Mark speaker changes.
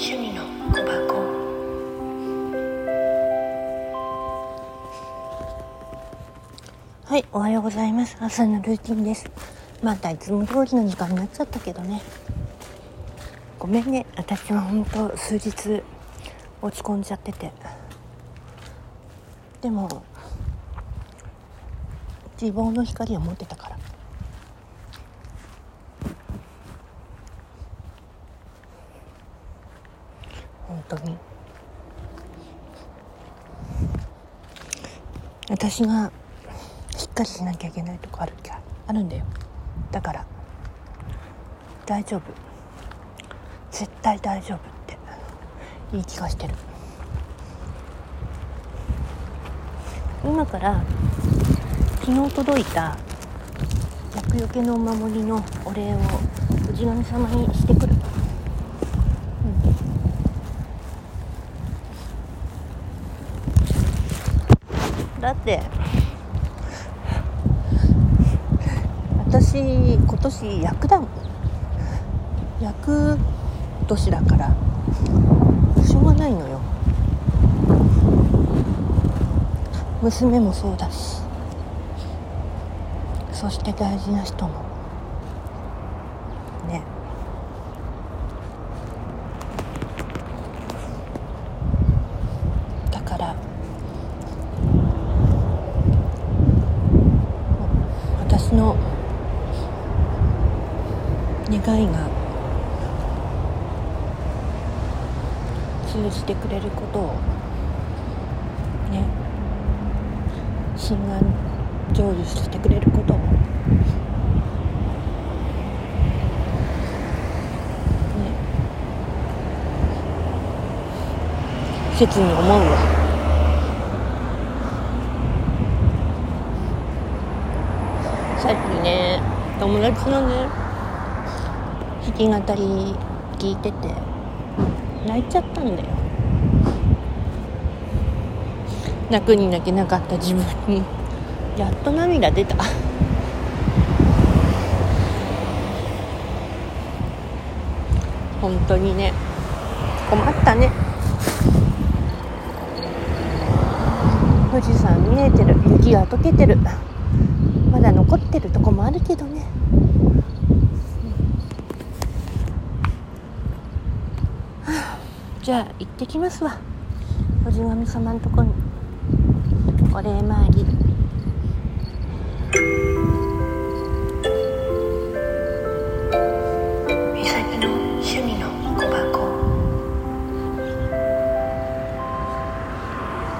Speaker 1: 趣味の小箱。はいおはようございます。朝のルーティンです。またいつも通りの時間になっちゃったけどね。ごめんね。私は本当数日落ち込んじゃってて。でも希望の光を持ってたから。本当に。私がしっかりしなきゃいけないとこあるきゃあるんだよ。だから大丈夫。絶対大丈夫っていい気がしてる。今から昨日届いた厄除けのお守りのお礼を氏神様にしてくる、だって。私今年役だもん。役年だから。しょうがないのよ。娘もそうだし。そして大事な人も。ね。だから私の願いが通じてくれることをね心願成就してくれることをね切に思うわさっきね友達のね。弾き語り聞いてて。泣いちゃったんだよ。泣くに泣けなかった自分に。やっと涙出た。本当にね。困ったね。富士山見えてる。雪が溶けてる。まだ残ってるとこもあるけどね。じゃあ行ってきますわ。氏神様のとこに。お礼参り。